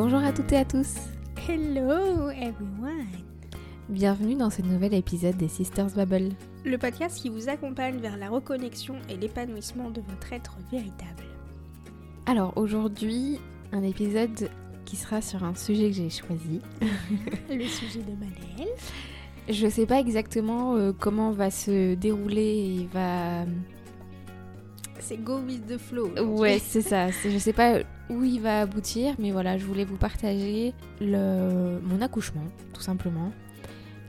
Bonjour à toutes et à tous. Hello everyone. Bienvenue dans ce nouvel épisode des Sisters Bubble. Le podcast qui vous accompagne vers la reconnexion et l'épanouissement de votre être véritable. Alors aujourd'hui, un épisode qui sera sur un sujet que j'ai choisi. Le sujet de Manel. Je sais pas exactement euh, comment va se dérouler et va. C'est go with the flow. Ouais, c'est ça. Je sais pas où il va aboutir, mais voilà, je voulais vous partager le... mon accouchement, tout simplement,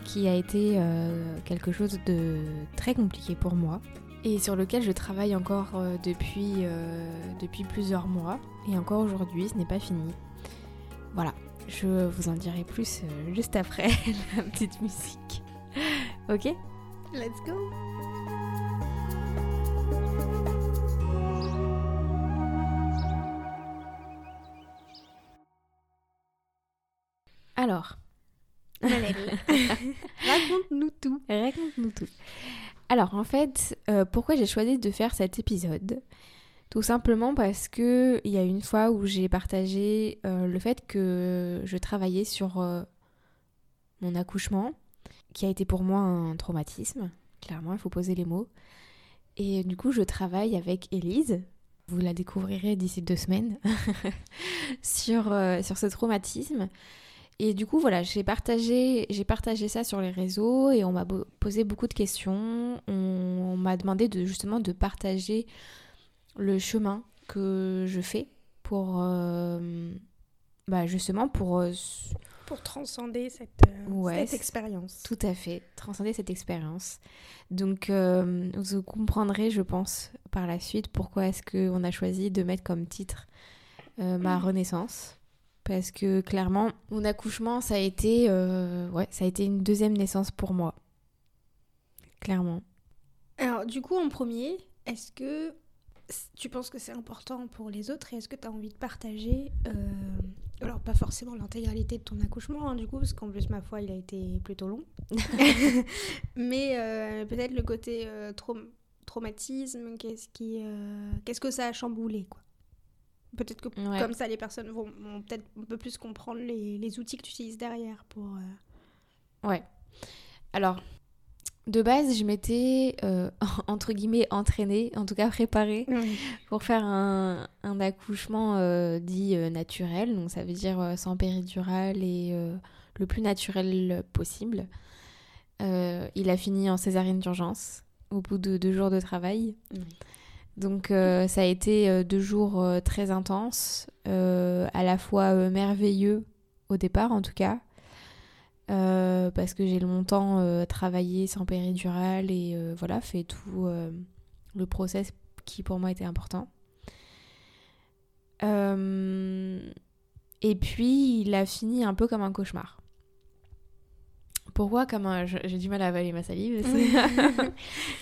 qui a été euh, quelque chose de très compliqué pour moi et sur lequel je travaille encore euh, depuis, euh, depuis plusieurs mois. Et encore aujourd'hui, ce n'est pas fini. Voilà, je vous en dirai plus juste après la petite musique. Ok? Let's go. Alors. Raconte-nous tout. Raconte-nous tout. Alors en fait, euh, pourquoi j'ai choisi de faire cet épisode? Tout simplement parce que il y a une fois où j'ai partagé euh, le fait que je travaillais sur euh, mon accouchement, qui a été pour moi un traumatisme. Clairement, il faut poser les mots. Et du coup, je travaille avec Élise. Vous la découvrirez d'ici deux semaines sur, euh, sur ce traumatisme. Et du coup, voilà, j'ai partagé, j'ai partagé ça sur les réseaux et on m'a posé beaucoup de questions. On, on m'a demandé de justement de partager le chemin que je fais pour, euh, bah justement pour euh, Pour transcender cette, euh, Ouais, cette c'est- expérience. tout à fait transcender cette expérience. Donc, vous comprendrez, je pense, par la suite pourquoi est-ce qu'on a choisi de mettre comme titre ma renaissance. Parce que clairement, mon accouchement, ça a été, euh, ouais, ça a été une deuxième naissance pour moi. Clairement. Alors, du coup, en premier, est-ce que tu penses que c'est important pour les autres et est-ce que tu as envie de partager, euh, alors pas forcément l'intégralité de ton accouchement, hein, du coup, parce qu'en plus, ma foi, il a été plutôt long, mais euh, peut-être le côté euh, traum- traumatisme, qu'est-ce qui, qu'est-ce que ça a chamboulé, quoi? Peut-être que Ouais. comme ça, les personnes vont, vont peut-être un peu plus comprendre les, les outils que tu utilises derrière pour... euh, Ouais. Alors, de base, je m'étais, euh, entre guillemets, entraînée, en tout cas préparée, pour faire un, un accouchement euh, dit naturel. Donc, ça veut dire sans péridurale et le plus naturel possible. Il a fini en césarienne d'urgence au bout de deux jours de travail. Donc, euh, ça a été euh, deux jours euh, très intenses, à la fois merveilleux au départ, en tout cas. Parce que j'ai longtemps travaillé sans péridurale et voilà, fait tout le process qui pour moi était important. Et puis il a fini un peu comme un cauchemar. Pourquoi comme un... je- J'ai du mal à avaler ma salive.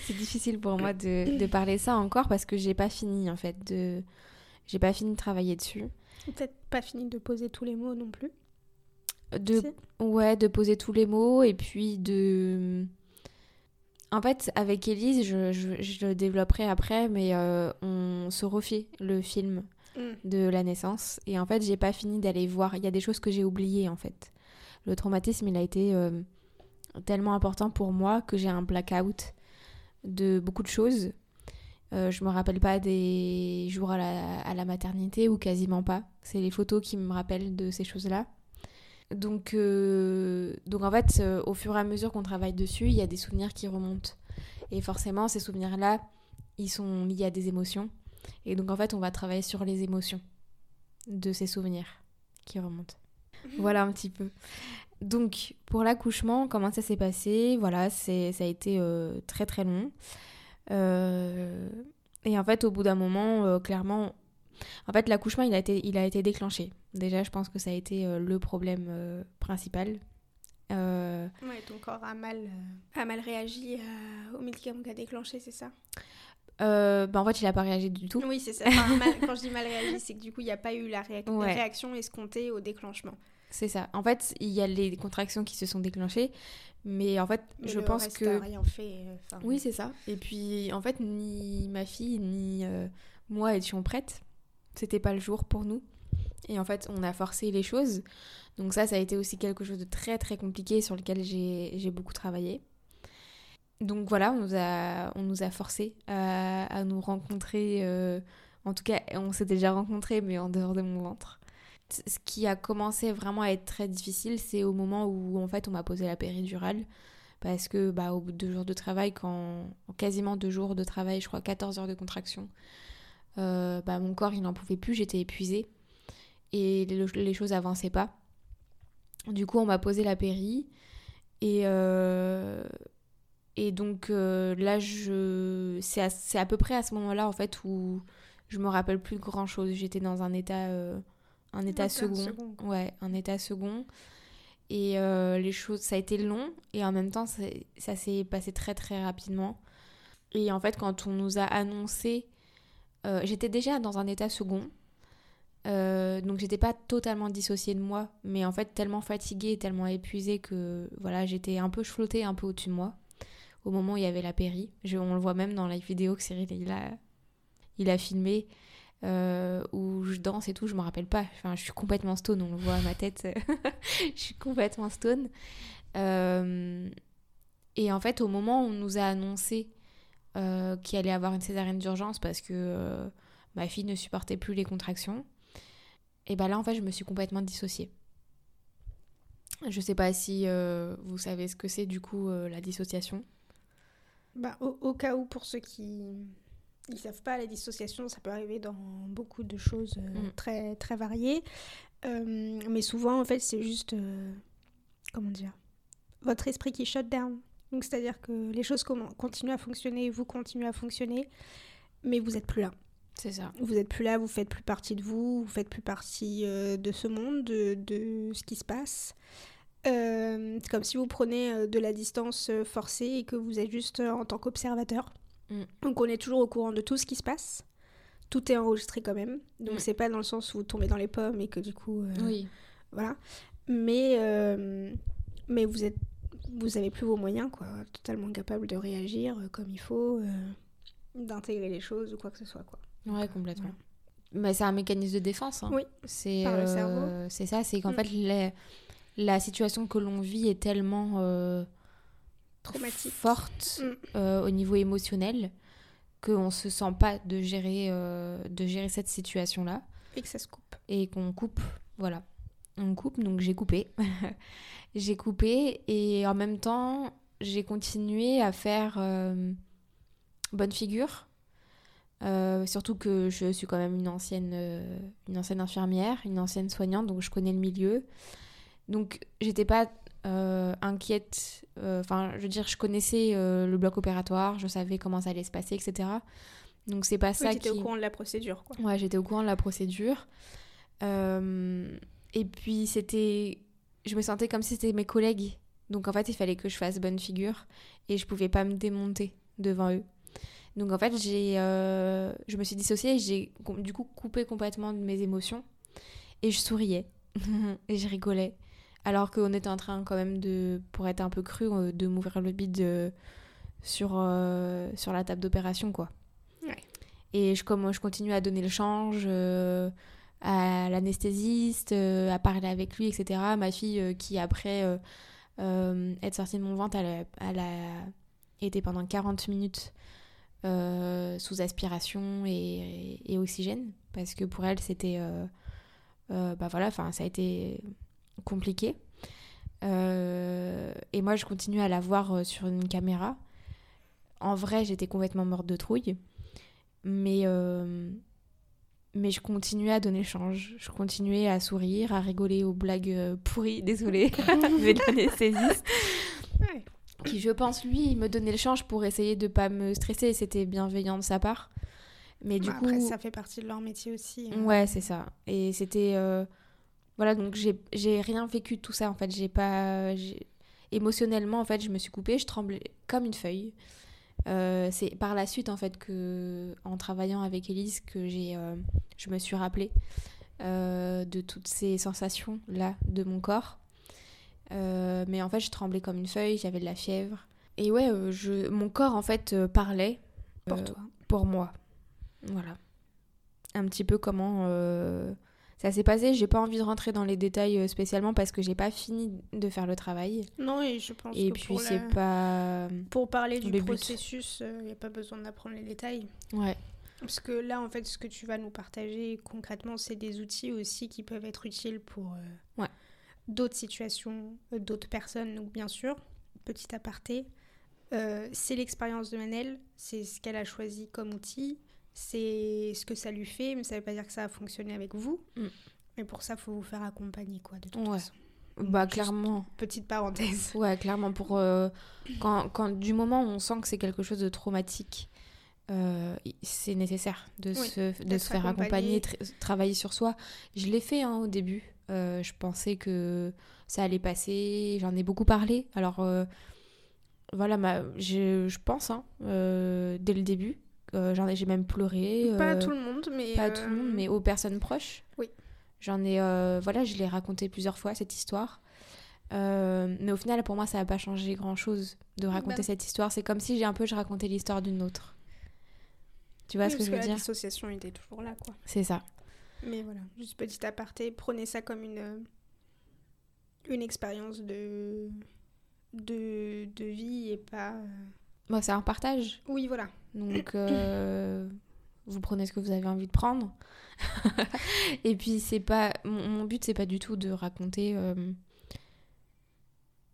C'est difficile pour moi de, de parler ça encore parce que j'ai pas fini en fait de... J'ai pas fini de travailler dessus. Peut-être pas fini de poser tous les mots non plus. De, ouais, de poser tous les mots et puis de... En fait, avec Elise, je, je, je le développerai après, mais euh, on se refait le film Mm. de la naissance. Et en fait, j'ai pas fini d'aller voir. Il y a des choses que j'ai oubliées, en fait. Le traumatisme, il a été euh, tellement important pour moi que j'ai un blackout de beaucoup de choses. Euh, je me rappelle pas des jours à la, à la maternité ou quasiment pas. C'est les photos qui me rappellent de ces choses-là. Donc, euh, donc en fait, euh, au fur et à mesure qu'on travaille dessus, il y a des souvenirs qui remontent. Et forcément, ces souvenirs-là, ils sont liés à des émotions. Et donc en fait, on va travailler sur les émotions de ces souvenirs qui remontent. Voilà un petit peu. Donc pour l'accouchement, comment ça s'est passé? Voilà, c'est ça a été euh, très très long. Euh, et en fait, au bout d'un moment, euh, clairement, en fait, l'accouchement, il a été, il a été déclenché. Déjà, je pense que ça a été le problème principal. Ouais, ton corps a mal, a mal réagi au médicament qui a déclenché, c'est ça? Euh, bah, en fait, il a pas réagi du tout. Oui, c'est ça. Enfin, mal- quand je dis mal réagi, c'est que du coup, il n'y a pas eu la, Ouais. réaction escomptée au déclenchement. C'est ça. En fait, il y a les contractions qui se sont déclenchées, mais en fait, Mais je pense reste que a rien fait. enfin, Oui, c'est ça. Et puis, en fait, ni ma fille, ni euh, moi étions prêtes. C'était pas le jour pour nous. Et en fait, on a forcé les choses. Donc ça, ça a été aussi quelque chose de très très compliqué sur lequel j'ai beaucoup travaillé. Donc voilà, on nous a, on nous a forcé à, à nous rencontrer. Euh, en tout cas, on s'était déjà rencontrés, mais en dehors de mon ventre. Ce qui a commencé vraiment à être très difficile, c'est au moment où en fait on m'a posé la péridurale. Parce que bah, au bout de deux jours de travail, quand quasiment deux jours de travail, je crois 14 heures de contraction, euh, bah, mon corps il n'en pouvait plus, j'étais épuisée et les, choses avançaient pas. Du coup, on m'a posé la péri et, euh, et donc euh, là, je... c'est à, à, peu près à ce moment-là en fait où je me rappelle plus grand chose. J'étais dans un état, un état second. Ouais, un état second. Et les choses, ça a été long et en même temps, ça s'est passé très très rapidement. Et en fait, quand on nous a annoncé euh, j'étais déjà dans un état second. Euh, donc j'étais pas totalement dissociée de moi, mais en fait tellement fatiguée, tellement épuisée que voilà, j'étais un peu flottée un peu au-dessus de moi au moment où il y avait la péri. on le voit même dans la vidéo que Cyril il a, il a filmé euh, où je danse et tout, je me rappelle pas. Enfin, je suis complètement stone, on le voit à ma tête. je suis complètement stone. et en fait, au moment où on nous a annoncé euh, qui allait avoir une césarienne d'urgence parce que euh, ma fille ne supportait plus les contractions. Et ben là, en fait, je me suis complètement dissociée. Je sais pas si euh, vous savez ce que c'est du coup la dissociation. Bah, au, cas où, pour ceux qui ne savent pas, la dissociation, ça peut arriver dans beaucoup de choses mm. très, très variées. mais souvent, en fait, c'est juste. comment dire Votre esprit qui shut down. Donc c'est-à-dire que les choses continuent à fonctionner, vous continuez à fonctionner, mais vous n'êtes plus là. C'est ça. Vous n'êtes plus là, vous faites plus partie de vous, vous faites plus partie euh, de ce monde, de, ce qui se passe. Euh, c'est comme si vous prenez euh, de la distance forcée et que vous êtes juste en tant qu'observateur. Mm. Donc on est toujours au courant de tout ce qui se passe. Tout est enregistré quand même. Donc mm. c'est pas dans le sens où vous tombez dans les pommes et que du coup... oui. Voilà. Mais, mais vous êtes vous avez plus vos moyens, quoi, totalement capable de réagir euh, comme il faut, euh, d'intégrer les choses ou quoi que ce soit, quoi. Ouais, complètement. Mais c'est un mécanisme de défense. Hein. Oui. C'est par le cerveau. Euh, c'est ça, c'est qu'en mm. fait la situation que l'on vit est tellement traumatique, forte mm. au niveau émotionnel qu'on se sent pas de gérer de gérer cette situation là. Et que ça se coupe. Et qu'on coupe, voilà. On coupe, donc j'ai coupé. j'ai coupé et en même temps, j'ai continué à faire euh, bonne figure. Euh, surtout que je suis quand même une ancienne, euh, une ancienne infirmière, une ancienne soignante, donc je connais le milieu. Donc j'étais pas inquiète. Enfin, je veux dire, je connaissais le bloc opératoire, je savais comment ça allait se passer, etc. Donc c'est pas ça qui. J'étais au courant de la procédure, quoi. Ouais, j'étais au courant de la procédure. et puis c'était je me sentais comme si c'était mes collègues. Donc en fait, il fallait que je fasse bonne figure et je pouvais pas me démonter devant eux. Donc en fait, j'ai, euh, je me suis dissociée et j'ai du coup coupé complètement de mes émotions et je souriais et je rigolais. Alors qu'on était en train quand même de, pour être un peu cru, euh, de m'ouvrir le bide euh, sur, sur la table d'opération quoi. Et je, comme, je continue à donner le change, à l'anesthésiste, euh, à parler avec lui, etc. Ma fille euh, qui, après euh, être sortie de mon ventre, elle, a été pendant 40 minutes sous aspiration et, oxygène, parce que pour elle, c'était... bah voilà, enfin, ça a été compliqué. et moi, je continue à la voir sur une caméra. En vrai, j'étais complètement morte de trouille. Mais mais je continuais à donner change. Je continuais à sourire, à rigoler aux blagues euh, pourries, désolée, l'anesthésiste. Qui, je pense, lui, il me donnait le change pour essayer de pas me stresser. C'était bienveillant de sa part. Mais du bah, coup. Après, ça fait partie de leur métier aussi. Hein. Ouais, c'est ça. Et c'était. Euh, voilà, donc j'ai rien vécu de tout ça. En fait, j'ai pas. Émotionnellement, en fait, je me suis coupée, je tremblais comme une feuille. Euh, c'est par la suite en fait que en travaillant avec Elise que j'ai euh, je me suis rappelée euh, de toutes ces sensations là de mon corps mais en fait je tremblais comme une feuille j'avais de la fièvre et ouais je mon corps en fait parlait pour toi pour moi voilà un petit peu comment ça s'est passé. J'ai pas envie de rentrer dans les détails euh, spécialement parce que j'ai pas fini de faire le travail. Non, et je pense Et que puis pour, c'est la- pas. pour parler du le but. processus, il n'y a pas besoin d'apprendre les détails. Ouais. Parce que là, en fait, ce que tu vas nous partager concrètement, c'est des outils aussi qui peuvent être utiles pour euh, Ouais. d'autres situations, euh, d'autres personnes. Donc, bien sûr, petit aparté, euh, c'est l'expérience de Manel, c'est ce qu'elle a choisi comme outil, c'est ce que ça lui fait, mais ça ne veut pas dire que ça a fonctionné avec vous. Mm. Mais pour ça, il faut vous faire accompagner, quoi, de toute Ouais. façon. Bah, Juste- clairement. Petite parenthèse. Ouais, clairement. Pour, euh, quand, quand, du moment où on sent que c'est quelque chose de traumatique, euh, c'est nécessaire de, Oui, se, de se faire accompagner, tra- travailler sur soi. Je l'ai fait hein, au début. Euh, je pensais que ça allait passer. J'en ai beaucoup parlé. Alors, voilà, ma, je, je pense, hein, dès le début, euh, j'en ai, j'ai même pleuré. Pas à euh, tout le monde, mais. pas à tout le monde, euh, mais aux personnes proches. Oui. J'en ai, euh, voilà, je l'ai raconté plusieurs fois cette histoire. Mais au final, pour moi, ça n'a pas changé grand-chose de raconter Bah. cette histoire. C'est comme si j'ai un peu je racontais l'histoire d'une autre. Tu vois oui, ce que je veux la dire? dissociation était toujours là, quoi. C'est ça. Mais voilà, juste petit aparté, prenez ça comme une, une expérience de, de, de vie et pas... Bon, c'est un partage. Oui, voilà. Donc, euh, vous prenez ce que vous avez envie de prendre. Et puis, c'est pas. Mon, mon but, c'est pas du tout de raconter. euh,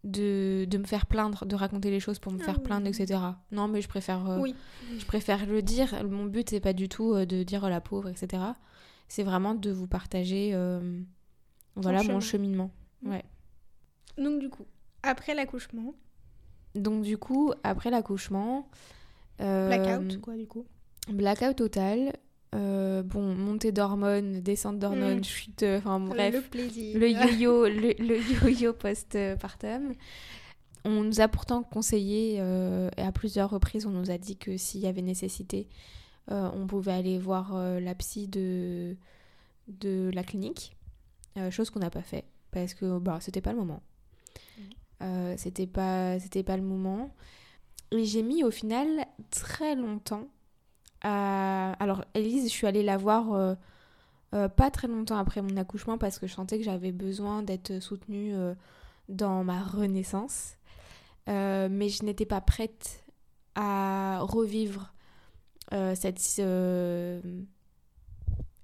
de, de me faire plaindre, de raconter les choses pour me Ah faire oui. plaindre, etc. Non, mais je préfère. euh, Oui. Je préfère le dire. Mon but, c'est pas du tout de dire oh, la pauvre, etc. C'est vraiment de vous partager voilà chemin. mon cheminement. Ouais. Donc du coup, après l'accouchement, Donc du coup, après l'accouchement, euh, blackout, quoi, du coup. blackout total. euh, bon, montée d'hormones, descente d'hormones, Mm. chute, euh, enfin bref, Le plaisir. le yo-yo, le, le yo-yo post-partum. On nous a pourtant conseillé, euh, et à plusieurs reprises, on nous a dit que s'il y avait nécessité, on pouvait aller voir la psy de, de la clinique, chose qu'on n'a pas fait parce que bah, c'était pas le moment. Euh, c'était pas, c'était pas le moment. Et j'ai mis au final très longtemps à. Alors, Elise, je suis allée la voir euh, euh, pas très longtemps après mon accouchement parce que je sentais que j'avais besoin d'être soutenue euh, dans ma renaissance. Mais je n'étais pas prête à revivre cette.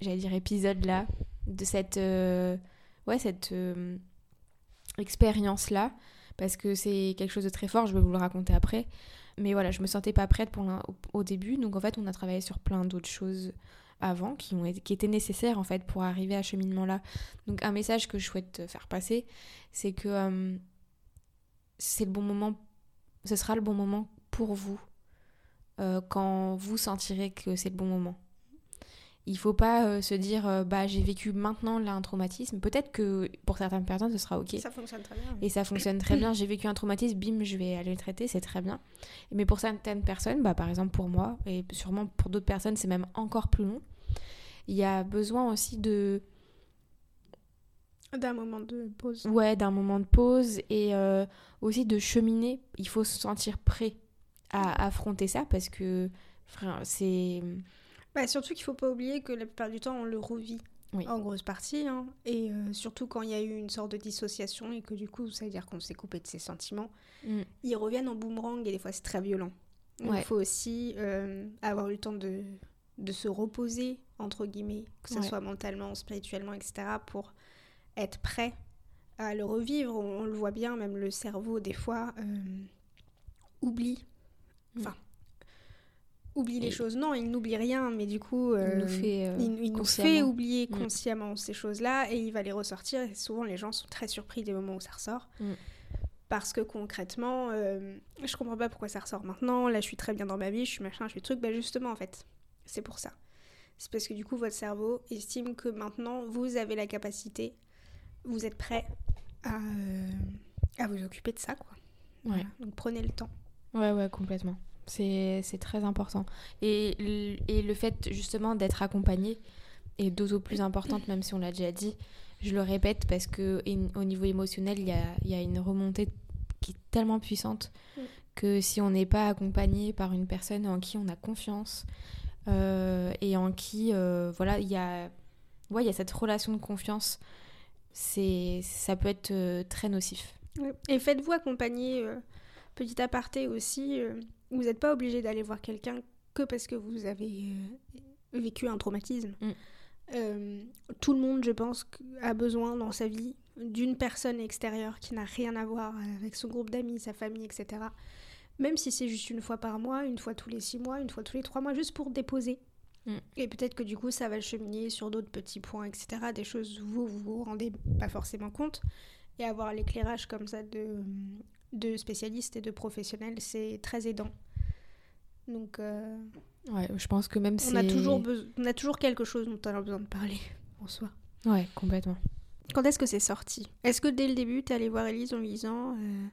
J'allais dire épisode-là, de cette. ouais, cette euh, expérience-là. Parce que c'est quelque chose de très fort, je vais vous le raconter après. Mais voilà, je me sentais pas prête pour au, début. Donc en fait, on a travaillé sur plein d'autres choses avant qui, étaient nécessaires en fait pour arriver à ce cheminement-là. Donc un message que je souhaite faire passer, c'est que euh, c'est le bon moment, ce sera le bon moment pour vous euh, quand vous sentirez que c'est le bon moment. Il faut pas euh, se dire euh, bah j'ai vécu maintenant là un traumatisme. Peut-être que pour certaines personnes ce sera ok. Ça fonctionne très bien. Et ça fonctionne très bien. J'ai vécu un traumatisme, bim, je vais aller le traiter, c'est très bien. Mais pour certaines personnes, bah, par exemple pour moi, et sûrement pour d'autres personnes, c'est même encore plus long. Il y a besoin aussi de, D'un moment de pause. ouais, d'un moment de pause et euh, aussi de cheminer. Il faut se sentir prêt à affronter ça parce que c'est. Bah, surtout qu'il faut pas oublier que la plupart du temps, on le revit. Oui. En grosse partie. hein. Et euh, surtout quand il y a eu une sorte de dissociation et que du coup, ça veut dire qu'on s'est coupé de ses sentiments. Mm. Ils reviennent en boomerang et des fois, c'est très violent. Donc, Ouais. il faut aussi euh, avoir eu le temps de, de se reposer, entre guillemets, que ce Ouais. soit mentalement, spirituellement, etc., pour être prêt à le revivre. On, on le voit bien, même le cerveau, des fois, euh, oublie. Mm. Oublie les choses. Non, il n'oublie rien, mais du coup, Il euh, nous fait, euh, il, il nous fait oublier Mm. consciemment ces choses-là et il va les ressortir. Et souvent, les gens sont très surpris des moments où ça ressort. Mm. Parce que concrètement, euh, je comprends pas pourquoi ça ressort maintenant. Là, je suis très bien dans ma vie, je suis machin, je suis truc. Bah, justement, en fait, c'est pour ça. C'est parce que du coup, votre cerveau estime que maintenant, vous avez la capacité, vous êtes prêt à, euh, à vous occuper de ça, quoi. Ouais. Voilà. Donc, prenez le temps. Ouais, ouais, complètement. C'est très important. Et, et le fait justement d'être accompagné est d'autant plus importante, même si on l'a déjà dit. Je le répète parce que in- au niveau émotionnel, il y a, y a une remontée qui est tellement puissante que si on n'est pas accompagné par une personne en qui on a confiance euh, et en qui, euh, voilà, il y a ouais, y a cette relation de confiance. C'est, ça peut être euh, très nocif. Et faites-vous accompagner, petit aparté aussi, vous n'êtes pas obligé d'aller voir quelqu'un que parce que vous avez euh, vécu un traumatisme. Mm. Euh, tout le monde, je pense, a besoin dans sa vie d'une personne extérieure qui n'a rien à voir avec son groupe d'amis, sa famille, etc. Même si c'est juste une fois par mois, une fois tous les six mois, une fois tous les trois mois, juste pour déposer. Mm. Et peut-être que du coup, ça va cheminer sur d'autres petits points, etc. Des choses où vous vous vous rendez pas forcément compte. Et avoir l'éclairage comme ça de, de spécialistes et de professionnels, c'est très aidant. Donc, euh, Ouais, je pense que même on, a toujours on a toujours quelque chose dont on a besoin de parler en soi. Ouais, complètement. Quand est-ce que c'est sorti? Est-ce que dès le début, t'es allé voir Elise en lui disant euh,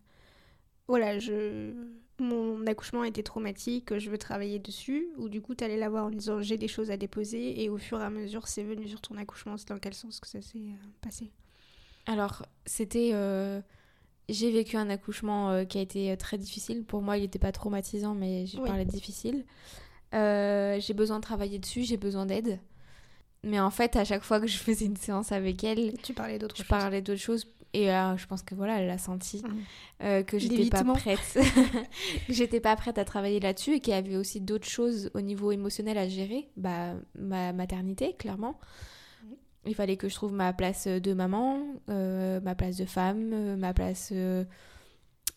Voilà, je... mon accouchement a été traumatique, je veux travailler dessus? Ou du coup, allé la voir en lui disant J'ai des choses à déposer et au fur et à mesure, c'est venu sur ton accouchement C'est dans quel sens que ça s'est euh, passé? Alors, c'était. euh, J'ai vécu un accouchement euh, qui a été euh, très difficile. Pour moi, il n'était pas traumatisant, mais j'ai Oui. parlé de difficile. Euh, j'ai besoin de travailler dessus, j'ai besoin d'aide. Mais en fait, à chaque fois que je faisais une séance avec elle, Tu parlais d'autre je parlais d'autres choses. Et euh, je pense que voilà, elle a senti euh, que j'étais pas prête. j'étais pas prête à travailler là-dessus et qu'il y avait aussi d'autres choses au niveau émotionnel à gérer. Bah, ma maternité, clairement. Il fallait que je trouve ma place de maman, euh, ma place de femme, euh, ma place euh,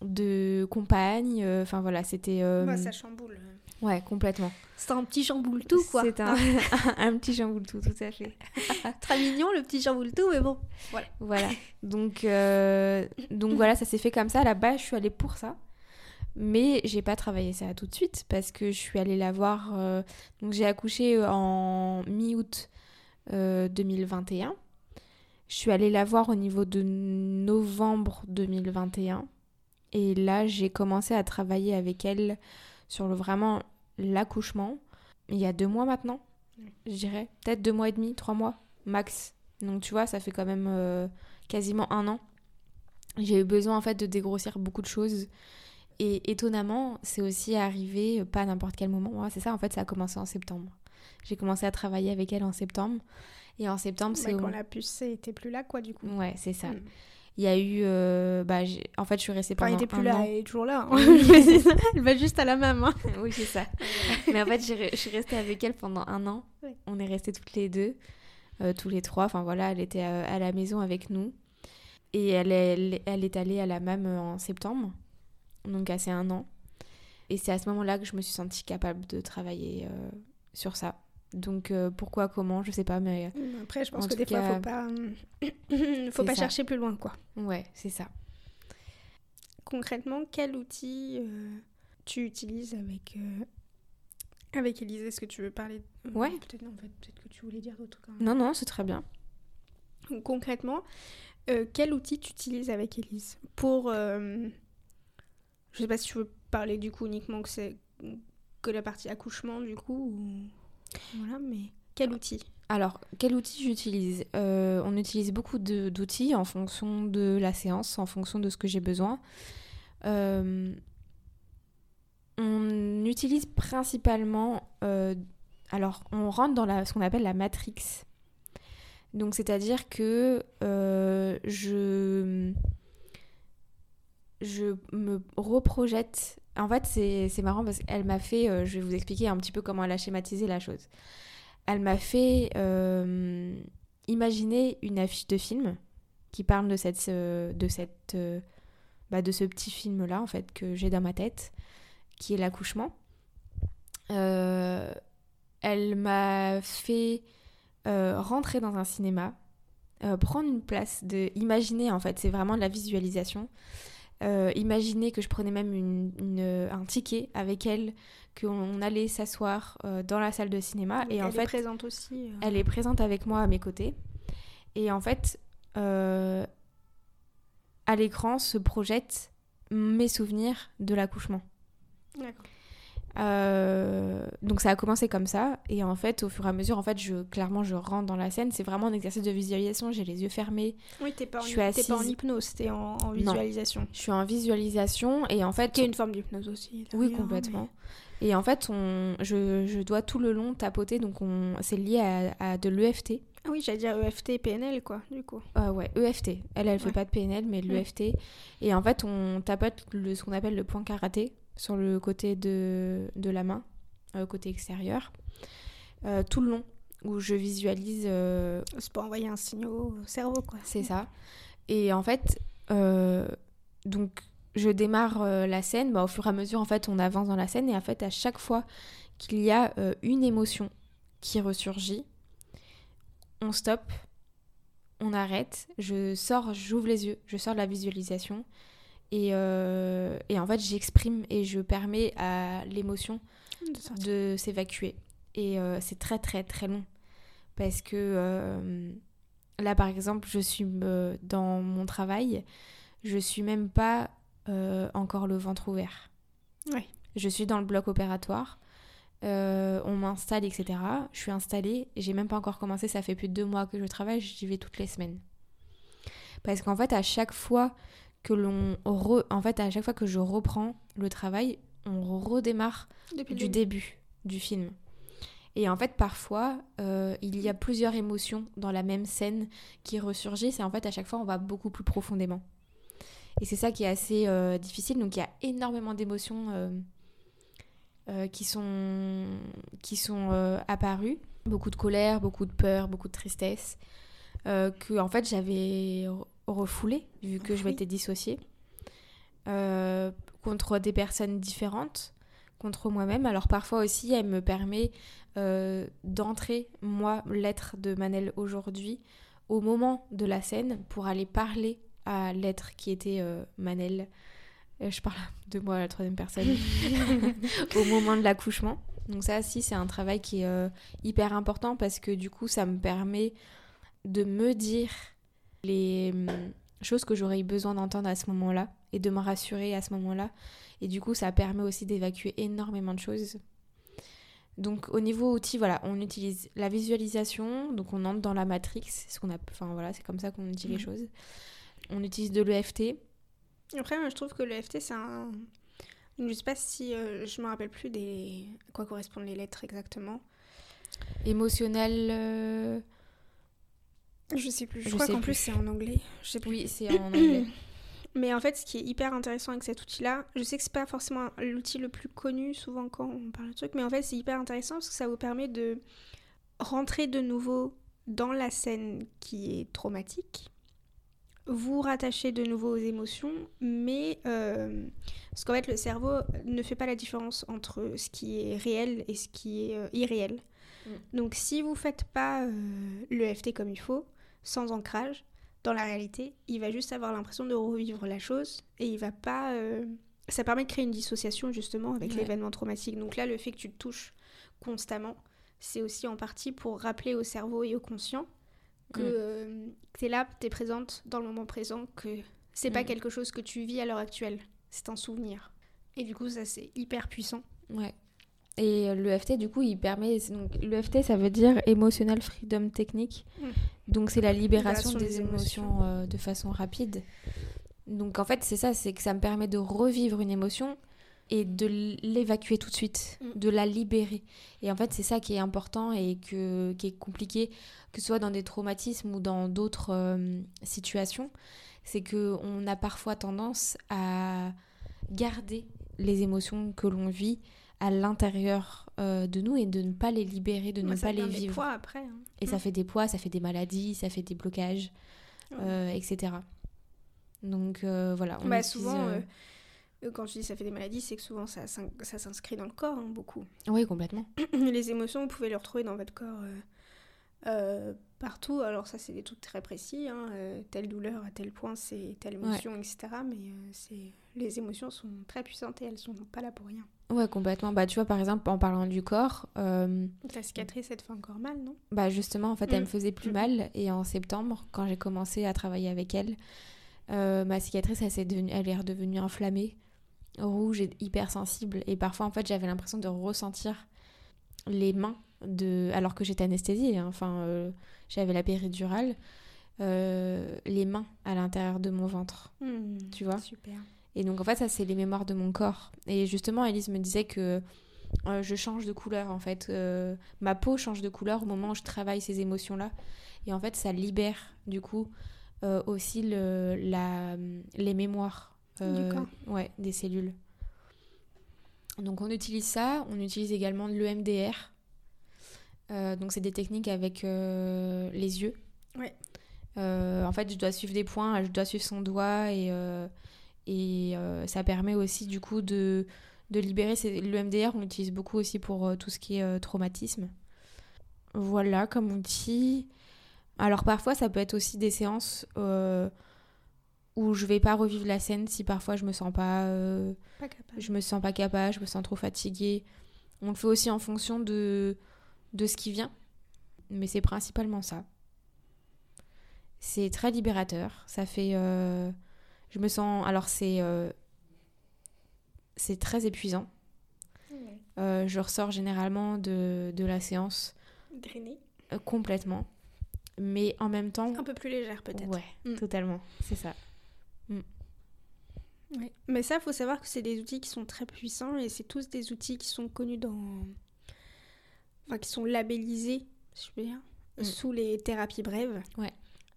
de compagne. euh, Enfin voilà, c'était. euh, Bah, ça chamboule. Ouais, complètement. C'est un petit chamboule tout, quoi. C'est un, un petit chamboule tout, tout à fait. Très mignon, le petit chamboule tout, mais bon. Voilà. Donc, euh, donc voilà, ça s'est fait comme ça. Là-bas, je suis allée pour ça. Mais j'ai pas travaillé ça tout de suite parce que je suis allée la voir. euh, donc j'ai accouché en mi-août euh, 2021. Je suis allée la voir au niveau de novembre 2021. Et là, j'ai commencé à travailler avec elle sur le, vraiment l'accouchement. Il y a deux mois maintenant, je dirais. Peut-être deux mois et demi, trois mois, max. Donc tu vois, ça fait quand même euh, quasiment un an. J'ai eu besoin en fait de dégrossir beaucoup de choses. Et étonnamment, c'est aussi arrivé euh, pas n'importe quel moment. C'est ça, en fait, ça a commencé en septembre. J'ai commencé à travailler avec elle en septembre. Et en septembre, c'est quand la puce était plus là, quoi, du coup. Ouais, c'est ça. Mm. Il y a eu... euh, bah, en fait, je suis restée Enfin, elle pendant était plus là, an. elle est toujours là. hein. Oui. C'est ça, elle va juste à la même. hein. oui, c'est ça. Mais en fait, je suis restée avec elle pendant un an. On est restés toutes les deux, euh, tous les trois. Enfin voilà, elle était euh, à la maison avec nous. Et elle est, elle, elle est allée à la MAM euh, en septembre, donc assez un an. Et c'est à ce moment-là que je me suis sentie capable de travailler euh, sur ça. Donc euh, pourquoi, comment, je sais pas, mais Après, je pense En que des fois, faut pas, faut pas ça. chercher plus loin, quoi. ouais, c'est ça. Concrètement, quel outil euh, tu utilises avec euh, avec Elise Est-ce que tu veux parler euh, Ouais. Peut-être non, en fait, peut-être que tu voulais dire d'autres trucs. Non, non, c'est très bien. Concrètement, euh, quel outil tu utilises avec Elise pour euh, Je sais pas si tu veux parler du coup uniquement que c'est que la partie accouchement du coup ou voilà, mais quel outil Alors, quel outil j'utilise? Euh, On utilise beaucoup d'outils en fonction de la séance, en fonction de ce que j'ai besoin. Euh, on utilise principalement... euh, alors, on rentre dans ce qu'on appelle la matrix. Donc, c'est-à-dire que je, je me reprojette. En fait, c'est marrant parce qu'elle m'a fait... euh, je vais vous expliquer un petit peu comment elle a schématisé la chose. Elle m'a fait euh, imaginer une affiche de film qui parle de cette euh, de cette bah, de ce petit film là en fait que j'ai dans ma tête qui est l'accouchement. Elle m'a fait rentrer dans un cinéma prendre une place de imaginer en fait c'est vraiment de la visualisation Euh, imaginer que je prenais même une- une- un ticket avec elle qu'on allait s'asseoir euh, dans la salle de cinéma et en elle fait est présente aussi. euh, elle est présente avec moi à mes côtés. Et en fait, euh, à l'écran se projettent mes souvenirs de l'accouchement. D'accord. Euh, donc ça a commencé comme ça et en fait au fur et à mesure en fait je clairement je rentre dans la scène c'est vraiment un exercice de visualisation j'ai les yeux fermés Oui, t'es pas, en Je hy- suis t'es pas en hypnose, t'es en, en visualisation. je suis en visualisation et en fait Qui est une forme d'hypnose aussi. Oui, complètement. Et en fait, on, je, je dois tout le long tapoter, donc on, c'est lié à, à de l'EFT. Ah oui, j'allais dire EFT et PNL, quoi, du coup. Euh, ouais, EFT. Elle, elle fait Ouais. pas de PNL, mais de l'EFT. Et en fait, on tapote le, ce qu'on appelle le point karaté sur le côté de, de la main, euh, côté extérieur, euh, tout le long, où je visualise euh, C'est pour envoyer un signal au cerveau, quoi. C'est ça. Et en fait, euh, donc je démarre euh, la scène, bah, au fur et à mesure, en fait, on avance dans la scène, et en fait, à chaque fois qu'il y a euh, une émotion qui ressurgit, on stoppe, on arrête, je sors, j'ouvre les yeux, je sors de la visualisation, et, euh, et en fait, j'exprime et je permets à l'émotion De s'évacuer. Et euh, c'est très très très long. Parce que euh, là, par exemple, je suis dans mon travail, je suis même pas encore le ventre ouvert. Je suis dans le bloc opératoire. euh, on m'installe, etc. Je suis installée. J'ai même pas encore commencé. Ça fait plus de deux mois que je travaille. J'y vais toutes les semaines. Parce qu'en fait, à chaque fois que l'on re- en fait, à chaque fois que je reprends le travail, on redémarre Depuis du début. du film. Et en fait, parfois, euh, il y a plusieurs émotions dans la même scène qui ressurgissent et en fait, à chaque fois, on va beaucoup plus profondément. Et c'est ça qui est assez euh, difficile. Donc, il y a énormément d'émotions euh, qui sont, qui sont apparues. Beaucoup de colère, beaucoup de peur, beaucoup de tristesse. que, en fait, j'avais re- refoulé, vu que je Oui. m'étais dissociée. euh, contre des personnes différentes contre moi-même. Alors parfois aussi, elle me permet euh, d'entrer, moi, l'être de Manel aujourd'hui, au moment de la scène, pour aller parler à l'être qui était euh, Manel. Je parle de moi à la troisième personne, au moment de l'accouchement. Donc ça, si, c'est un travail qui est hyper important parce que du coup, ça me permet de me dire les hum, choses que j'aurais eu besoin d'entendre à ce moment-là et de me rassurer à ce moment-là. Et du coup, ça permet aussi d'évacuer énormément de choses. Donc au niveau outils, voilà, on utilise la visualisation, donc on entre dans la matrix, c'est ce qu'on a, enfin voilà, c'est comme ça qu'on dit les Mhm. choses. On utilise de l'EFT. Après, moi, je trouve que le FT, c'est un. Je sais pas si. euh, je me rappelle plus des. à quoi correspondent les lettres exactement. émotionnel. euh, Je sais plus. Je, Je crois qu'en plus. c'est en anglais. Je sais plus. Oui, c'est en anglais. Mais en fait, ce qui est hyper intéressant avec cet outil-là, je sais que c'est pas forcément l'outil le plus connu souvent quand on parle de truc, mais en fait, c'est hyper intéressant parce que ça vous permet de rentrer de nouveau dans la scène qui est traumatique, vous rattacher de nouveau aux émotions, mais euh, parce qu'en fait, le cerveau ne fait pas la différence entre ce qui est réel et ce qui est euh, irréel. Mm. Donc, si vous faites pas euh, le FT comme il faut, sans ancrage, dans la réalité, il va juste avoir l'impression de revivre la chose et il va pas. euh, Ça permet de créer une dissociation justement avec Ouais. l'événement traumatique. Donc là, le fait que tu te touches constamment, c'est aussi en partie pour rappeler au cerveau et au conscient que Mm. tu es là, tu es présente dans le moment présent, que c'est pas Mm. quelque chose que tu vis à l'heure actuelle, c'est un souvenir. Et du coup, ça c'est hyper puissant. Ouais. Et l'EFT, du coup, il permet. Donc, l'EFT, ça veut dire Emotional Freedom Technique. Mm. Donc, c'est la libération, Libération des, des émotions, émotions. euh, de façon rapide. Donc, en fait, c'est ça c'est que ça me permet de revivre une émotion et de l'évacuer tout de suite, Mm. de la libérer. Et en fait, c'est ça qui est important et que, qui est compliqué, que ce soit dans des traumatismes ou dans d'autres euh, situations. C'est qu'on a parfois tendance à garder les émotions que l'on vit à l'intérieur euh, de nous et de ne pas les libérer, de Moi, ne pas les devient des vivre. poids après. hein. Et ça Mm. fait des poids, ça fait des maladies, ça fait des blocages, Ouais. euh, etc. Donc euh, voilà. on Bah, utilise, souvent, quand je dis ça fait des maladies, c'est que souvent ça, s'in- ça s'inscrit dans le corps, hein, beaucoup. Oui, complètement. les émotions, vous pouvez les retrouver dans votre corps euh, partout. Alors ça, c'est des trucs très précis. hein, euh, telle douleur à tel point, c'est telle émotion, etc. Mais euh, c'est les émotions sont très puissantes et elles sont pas là pour rien. Ouais, complètement. Bah, tu vois, par exemple, en parlant du corps, euh, La cicatrice, elle te fait encore mal, non? Bah, justement, en fait, elle Mm. me faisait plus Mm. mal. Et en septembre, quand j'ai commencé à travailler avec elle, euh, ma cicatrice, elle, s'est devenue, elle est redevenue inflammée, rouge et hyper sensible. Et parfois, en fait, j'avais l'impression de ressentir les mains, de... alors que j'étais anesthésiée. hein. Enfin, euh, j'avais la péridurale. euh, les mains à l'intérieur de mon ventre. Tu vois Super. Et donc, en fait, ça, c'est les mémoires de mon corps. Et justement, Elise me disait que euh, je change de couleur en fait. Ma peau change de couleur au moment où je travaille ces émotions-là. Et en fait, ça libère du coup aussi le, la, les mémoires ouais, des cellules. Donc on utilise ça. On utilise également l'EMDR. Donc c'est des techniques avec les yeux. Ouais. en fait, je dois suivre des points, je dois suivre son doigt et, et ça permet aussi du coup de de libérer. Le MDR, on l'utilise beaucoup aussi pour euh, tout ce qui est euh, traumatisme. Voilà, comme outil. Alors parfois, ça peut être aussi des séances euh, où je vais pas revivre la scène si parfois je me sens pas, je me sens pas capable, je me sens trop fatiguée. On le fait aussi en fonction de, de ce qui vient, mais c'est principalement ça. C'est très libérateur. Ça fait, je me sens, alors c'est c'est très épuisant. Euh, je ressors généralement de, la séance. Drainée. Euh, complètement. Mais en même temps. Un peu plus légère peut-être. Ouais, mm. totalement. C'est ça. Mm. Mais ça, il faut savoir que c'est des outils qui sont très puissants et c'est tous des outils qui sont connus dans. Enfin, qui sont labellisés, je veux dire, mm. sous les thérapies brèves. Ouais.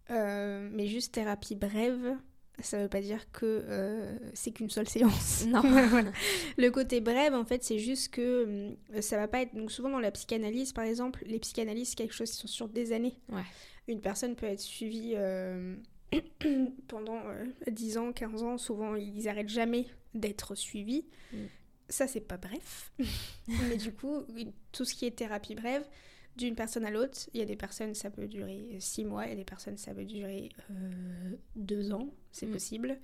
Euh, mais juste thérapie brève, ça veut pas dire que euh, c'est qu'une seule séance. Non. Le côté bref, en fait, c'est juste que euh, ça va pas être. Donc, souvent dans la psychanalyse, par exemple, les psychanalystes, c'est quelque chose qui sont sur des années. Ouais. Une personne peut être suivie euh, pendant 10 ans, 15 ans. Souvent, ils arrêtent jamais d'être suivis. Mm. Ça, c'est pas bref. Mais du coup, tout ce qui est thérapie brève, d'une personne à l'autre. Il y a des personnes, ça peut durer six mois, il y a des personnes, ça peut durer euh, deux ans, c'est mm. possible.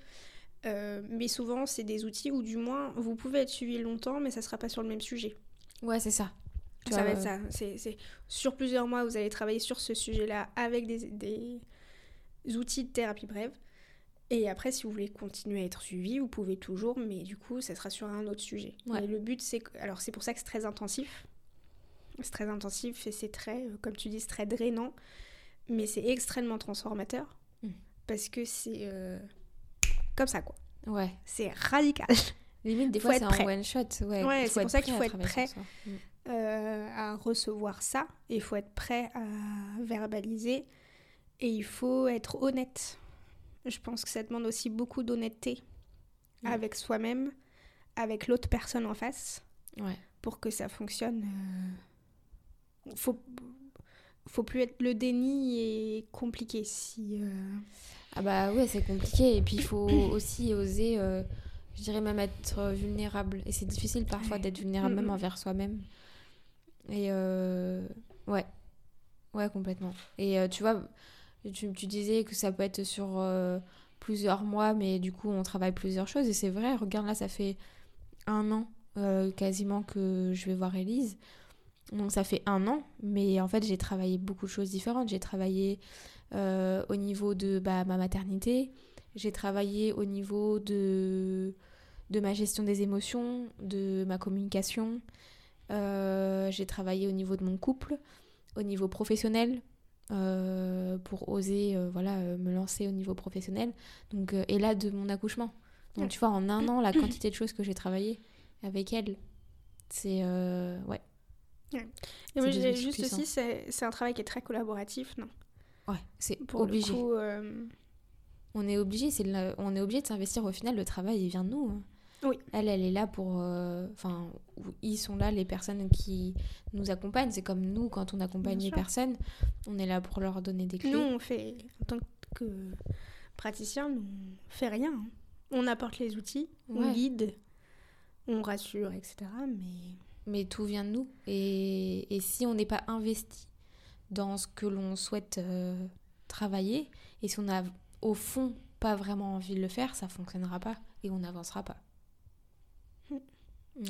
Euh, mais souvent, c'est des outils où, du moins, vous pouvez être suivi longtemps, mais ça sera pas sur le même sujet. Ouais, c'est ça. ça va être ça. C'est, Sur plusieurs mois, vous allez travailler sur ce sujet-là avec des, des outils de thérapie brève. Et après, si vous voulez continuer à être suivi, vous pouvez toujours, mais du coup, ça sera sur un autre sujet. Ouais. le but, c'est... Alors, c'est pour ça que c'est très intensif. C'est très intensif et c'est très, euh, comme tu dis, c'est très drainant. Mais c'est extrêmement transformateur. Mm. Parce que c'est euh, comme ça, quoi. Ouais. C'est radical. Limite, des fois, c'est un one shot. Ouais, ouais c'est pour ça qu'il faut être prêt mm. euh, à recevoir ça. Et il faut être prêt à verbaliser. Et il faut être honnête. Je pense que ça demande aussi beaucoup d'honnêteté avec soi-même, avec l'autre personne en face. Ouais. Pour que ça fonctionne faut faut plus être le déni est compliqué si euh, ah bah ouais c'est compliqué. Et puis il faut aussi oser euh, je dirais même être vulnérable. Et c'est difficile parfois d'être vulnérable même envers soi-même. Et euh, ouais. Ouais complètement. Et tu vois tu, disais que ça peut être sur plusieurs mois mais du coup on travaille plusieurs choses. Et c'est vrai regarde là ça fait un an quasiment que je vais voir Elise donc ça fait un an, mais en fait j'ai travaillé beaucoup de choses différentes. J'ai travaillé euh, au niveau de bah, ma maternité, j'ai travaillé au niveau de, ma gestion des émotions, de ma communication, euh, j'ai travaillé au niveau de mon couple, au niveau professionnel, euh, pour oser voilà, me lancer au niveau professionnel. Donc, et là de mon accouchement. Donc tu vois, en un an, la quantité de choses que j'ai travaillé avec elle, c'est... ouais Ouais. juste aussi, c'est un travail qui est très collaboratif, non? Ouais, c'est obligé. Euh, on est obligé, c'est on est obligé de s'investir. Au final, le travail, il vient de nous. Hein. Oui. Elle, elle est là pour. Euh, enfin, ils sont là, les personnes qui nous accompagnent. C'est comme nous, quand on accompagne les personnes, on est là pour leur donner des clés. Nous, on fait, en tant que praticien, on fait rien. Hein. On apporte les outils, on guide, on rassure, etc. Mais mais tout vient de nous. Et, et si on n'est pas investi dans ce que l'on souhaite euh, travailler, et si on a au fond pas vraiment envie de le faire, ça fonctionnera pas et on n'avancera pas. Hmm.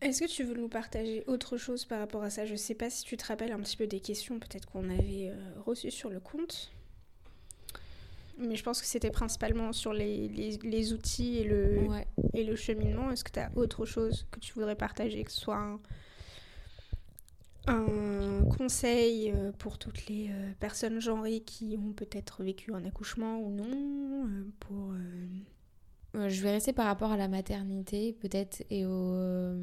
Est-ce que tu veux nous partager autre chose par rapport à ça? Je sais pas si tu te rappelles un petit peu des questions peut-être qu'on avait euh, reçues sur le compte. Mais je pense que c'était principalement sur les, les, les, outils et le, et le cheminement. Est-ce que tu as autre chose que tu voudrais partager, que ce soit un, un conseil euh, pour toutes les euh, personnes genrées qui ont peut-être vécu un accouchement ou non pour, Je vais rester par rapport à la maternité peut-être et au,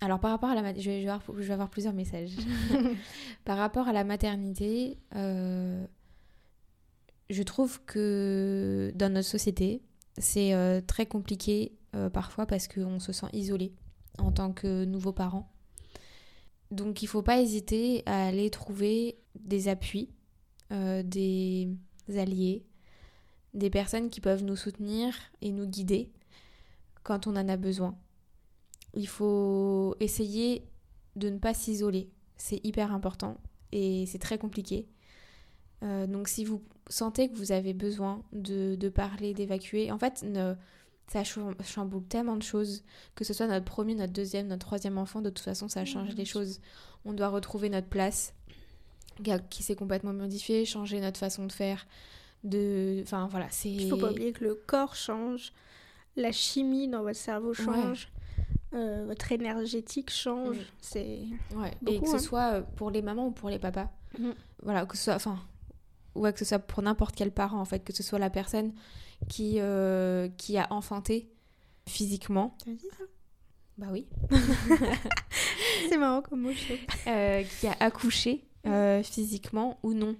Alors par rapport à la... Vais, je vais, avoir, je vais avoir plusieurs messages. par rapport à la maternité, euh, je trouve que dans notre société, c'est euh, très compliqué euh, parfois parce qu'on se sent isolé en tant que nouveau parent. Donc il ne faut pas hésiter à aller trouver des appuis, des alliés, des personnes qui peuvent nous soutenir et nous guider quand on en a besoin. Il faut essayer de ne pas s'isoler. C'est hyper important et c'est très compliqué. Euh, donc si vous sentez que vous avez besoin de, parler, d'évacuer, en fait, ça chamboule tellement de choses, que ce soit notre premier, notre deuxième, notre troisième enfant, de toute façon, ça change les choses. On doit retrouver notre place qui s'est complètement modifiée, changer notre façon de faire, de... Enfin voilà, c'est... Il faut pas oublier que le corps change, la chimie dans votre cerveau change. Euh, votre énergétique change. Mm. C'est ouais. et que ce hein. soit euh, pour les mamans ou pour les papas. Mm. Voilà, que ce soit enfin ouais, que ce soit pour n'importe quel parent en fait, que ce soit la personne qui euh, qui a enfanté physiquement. T'as dit ça? Bah oui. C'est marrant comme mot. qui a accouché physiquement ou non.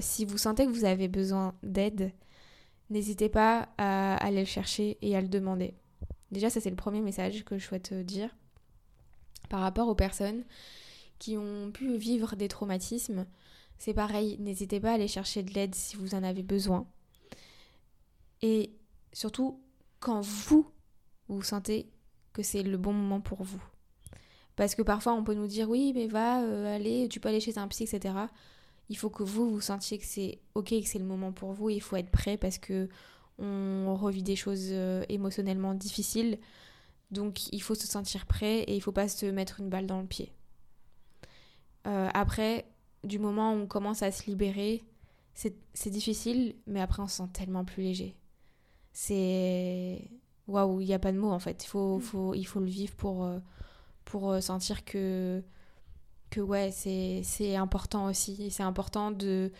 Si vous sentez que vous avez besoin d'aide, n'hésitez pas à aller le chercher et à le demander. Déjà, ça c'est le premier message que je souhaite euh, dire par rapport aux personnes qui ont pu vivre des traumatismes. C'est pareil, n'hésitez pas à aller chercher de l'aide si vous en avez besoin. Et surtout, quand vous, vous sentez que c'est le bon moment pour vous. Parce que parfois, on peut nous dire oui, mais va, euh, aller, tu peux aller chez un psy, etc. Il faut que vous, vous sentiez que c'est ok, que c'est le moment pour vous. il faut être prêt parce que on revit des choses euh, émotionnellement difficiles. Donc il faut se sentir prêt et il faut pas se mettre une balle dans le pied. Euh, après, du moment où on commence à se libérer, c'est difficile, mais après on se sent tellement plus léger. C'est... Waouh, il n'y a pas de mots en fait. Il faut, mm. faut, il faut le vivre pour, euh, pour sentir que, que ouais, c'est important aussi. C'est important de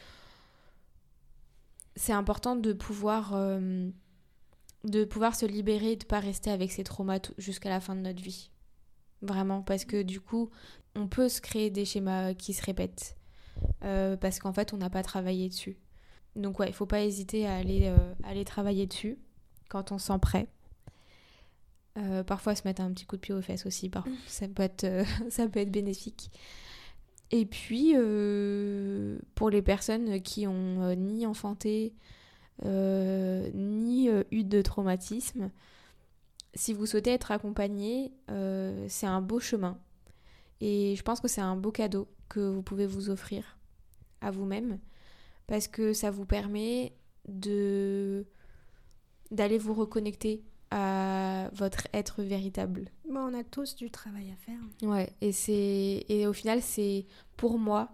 c'est important de pouvoir, euh, de pouvoir se libérer, de pas rester avec ces traumas jusqu'à la fin de notre vie. Vraiment, parce que du coup, on peut se créer des schémas qui se répètent. Euh, parce qu'en fait, on n'a pas travaillé dessus. Donc ouais, il faut pas hésiter à aller, euh, aller travailler dessus quand on sent prêt. Parfois se mettre un petit coup de pied aux fesses aussi, parfois. ça, peut être, ça peut être bénéfique. Et puis, euh, pour les personnes qui ont euh, ni enfanté, euh, ni eu de traumatisme, si vous souhaitez être accompagné, c'est un beau chemin. Et je pense que c'est un beau cadeau que vous pouvez vous offrir à vous-même, parce que ça vous permet de d'aller vous reconnecter à votre être véritable. Bon, on a tous du travail à faire. Ouais, et c'est et au final c'est pour moi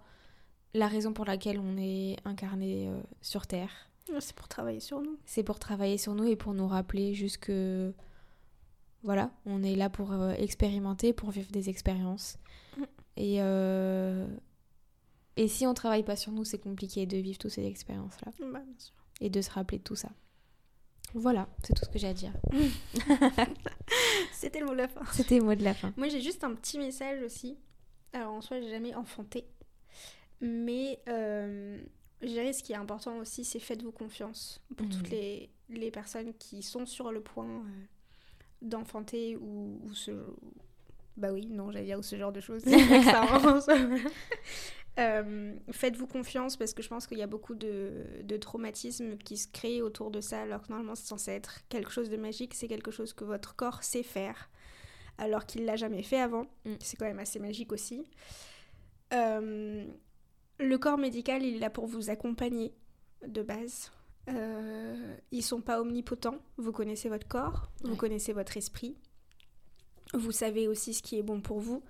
la raison pour laquelle on est incarné euh, sur terre. C'est pour travailler sur nous. C'est pour travailler sur nous et pour nous rappeler juste que voilà, on est là pour euh, expérimenter, pour vivre des expériences. Mm. Et euh, et si on travaille pas sur nous, c'est compliqué de vivre toutes ces expériences là. Bah, bien sûr. Et de se rappeler de tout ça. Voilà, c'est tout ce que j'ai à dire. C'était le mot de la fin. C'était le mot de la fin. Moi, j'ai juste un petit message aussi. Alors, en soi, j'ai jamais enfanté. Mais euh, je dirais ce qui est important aussi, c'est faites-vous confiance pour toutes mhm. les, les, personnes qui sont sur le point euh, d'enfanter ou, ou, ce. Bah oui, non, j'allais dire ou ce genre de choses. Euh, faites-vous confiance parce que je pense qu'il y a beaucoup de, de traumatismes qui se créent autour de ça alors que normalement c'est censé être quelque chose de magique, c'est quelque chose que votre corps sait faire alors qu'il l'a jamais fait avant. Mm. C'est quand même assez magique aussi. Euh, le corps médical, il est là pour vous accompagner de base. Euh, ils sont pas omnipotents. Vous connaissez votre corps, vous connaissez votre esprit. Vous savez aussi ce qui est bon pour vous.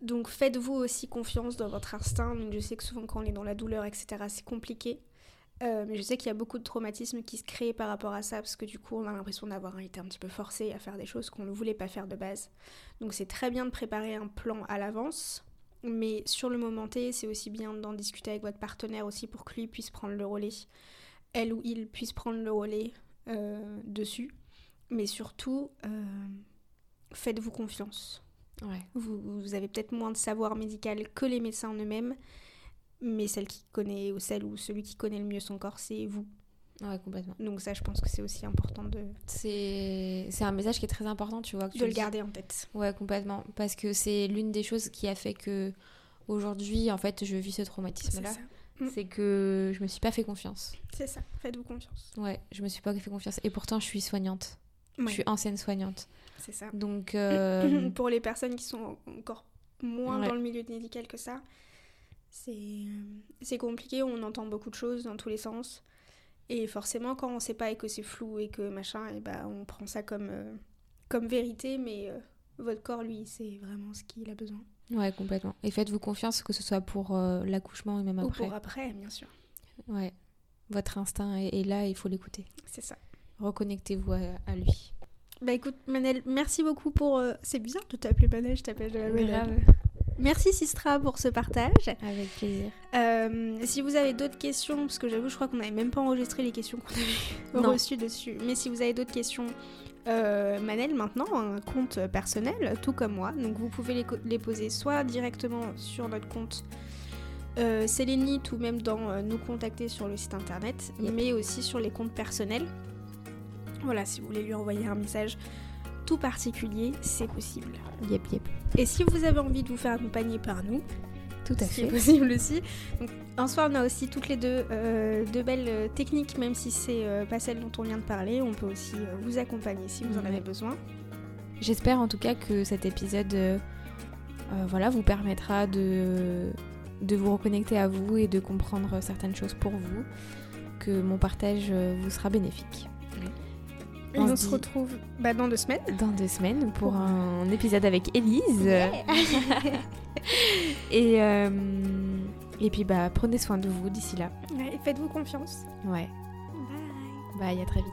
Donc faites-vous aussi confiance dans votre instinct. je sais que souvent quand on est dans la douleur, etc., c'est compliqué. Euh, mais je sais qu'il y a beaucoup de traumatismes qui se créent par rapport à ça, parce que du coup, on a l'impression d'avoir été un petit peu forcé à faire des choses qu'on ne voulait pas faire de base. Donc c'est très bien de préparer un plan à l'avance, mais sur le moment T, c'est aussi bien d'en discuter avec votre partenaire aussi pour que lui puisse prendre le relais, elle ou il puisse prendre le relais euh, dessus. Mais surtout, euh, faites-vous confiance. Ouais. Vous, vous avez peut-être moins de savoir médical que les médecins en eux-mêmes, mais celle qui connaît, ou celle ou celui qui connaît le mieux son corps, c'est vous. Ouais, complètement. Donc ça, je pense que c'est aussi important de, C'est un message qui est très important, tu vois. Que tu de le dis. garder en tête. Ouais, complètement. Parce que c'est l'une des choses qui a fait que aujourd'hui, en fait, je vis ce traumatisme-là. C'est que je me suis pas fait confiance. C'est ça. Faites-vous confiance. Ouais, je me suis pas fait confiance. Et pourtant, je suis soignante. Ouais, Je suis ancienne soignante. c'est ça. Donc, euh, Pour les personnes qui sont encore moins Ouais. dans le milieu médical que ça, c'est euh, c'est compliqué. On entend beaucoup de choses dans tous les sens. Et forcément, quand on sait pas et que c'est flou et que machin, et ben on prend ça comme, euh, comme vérité. Mais euh, votre corps, lui, c'est vraiment ce qu'il a besoin. ouais, complètement. Et faites-vous confiance, que ce soit pour euh, l'accouchement et même Ou après. pour après, bien sûr. Ouais. Votre instinct est, est là il faut l'écouter. C'est ça. Reconnectez-vous à, à lui. Bah écoute, Manel, merci beaucoup pour. euh, C'est bizarre de t'appeler Manel, je t'appelle de la Manel. Grave. Merci Sistra pour ce partage. Avec plaisir. Euh, si vous avez d'autres questions, parce que j'avoue, je crois qu'on n'avait même pas enregistré les questions qu'on avait reçues dessus. Mais si vous avez d'autres questions, euh, Manel maintenant un compte personnel, tout comme moi. Donc vous pouvez les, poser soit directement sur notre compte euh, Sélénite ou même dans euh, nous contacter sur le site internet, Yep. mais aussi sur les comptes personnels. Voilà, si vous voulez lui envoyer un message tout particulier, c'est possible. Yep, yep. Et si vous avez envie de vous faire accompagner par nous, Tout à fait. est possible aussi. Donc, en soi, on a aussi toutes les deux euh, de belles euh, techniques, même si c'est euh, pas celle dont on vient de parler. On peut aussi euh, vous accompagner si vous en Ouais. avez besoin. J'espère en tout cas que cet épisode voilà, vous permettra de, de vous reconnecter à vous et de comprendre certaines choses pour vous, que mon partage vous sera bénéfique. Et On on, se dit- retrouve bah, dans deux semaines. Dans deux semaines pour un épisode avec Élise. Yeah. Et, euh, et puis bah prenez soin de vous d'ici là. Ouais, Faites-vous confiance. Ouais, Bye. bye, à très vite.